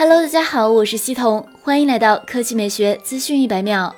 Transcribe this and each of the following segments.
Hello，大家好，我是西彤，欢迎来到科技美学资讯一百秒。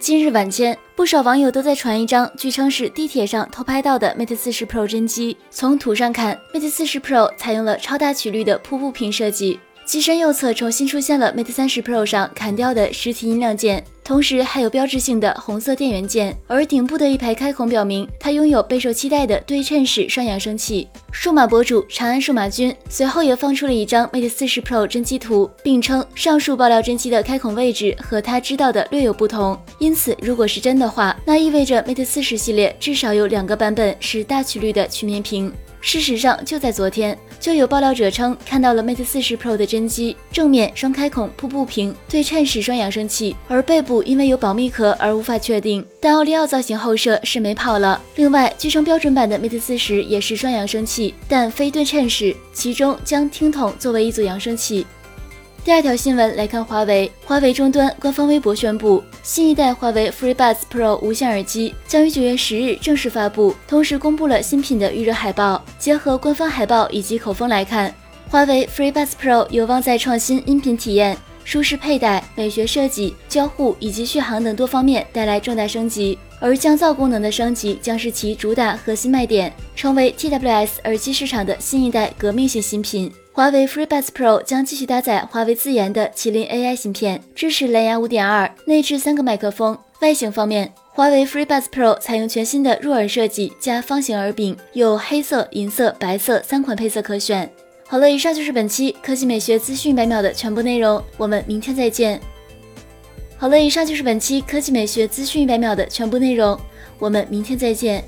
今日晚间，不少网友都在传一张据称是地铁上偷拍到的 Mate 四十 Pro 真机。从图上看，Mate 四十 Pro 采用了超大曲率的瀑布屏设计。机身右侧重新出现了 Mate 三十 Pro 上砍掉的实体音量键，同时还有标志性的红色电源键。而顶部的一排开孔表明，它拥有备受期待的对称式双扬声器。数码博主长安数码君随后也放出了一张 Mate 40 Pro 真机图，并称上述爆料真机的开孔位置和他知道的略有不同。因此，如果是真的话，那意味着 Mate 40系列至少有两个版本是大曲率的曲面屏。事实上，就在昨天，就有爆料者称看到了 Mate 四十 Pro 的真机，正面双开孔瀑布屏，对称式双扬声器，而背部因为有保密壳而无法确定。但奥利奥造型后摄是没跑了。另外，据称标准版的 Mate 四十也是双扬声器，但非对称式，其中将听筒作为一组扬声器。第二条新闻来看，华为华为终端官方微博宣布，新一代华为 FreeBuds Pro 无线耳机将于九月十日正式发布，同时公布了新品的预热海报。结合官方海报以及口风来看，华为 FreeBuds Pro 有望在创新音频体验、舒适佩戴、美学设计、交互以及续航等多方面带来重大升级，而降噪功能的升级将是其主打核心卖点，成为 TWS 耳机市场的新一代革命性新品。华为 FreeBuds Pro 将继续搭载华为自研的麒麟 AI 芯片，支持蓝牙5.2，内置三个麦克风。外形方面，华为 FreeBuds Pro 采用全新的入耳设计加方形耳柄，有黑色、银色、白色三款配色可选。好了，以上就是本期科技美学资讯百秒的全部内容，我们明天再见。好了，以上就是本期科技美学资讯一百秒的全部内容，我们明天再见。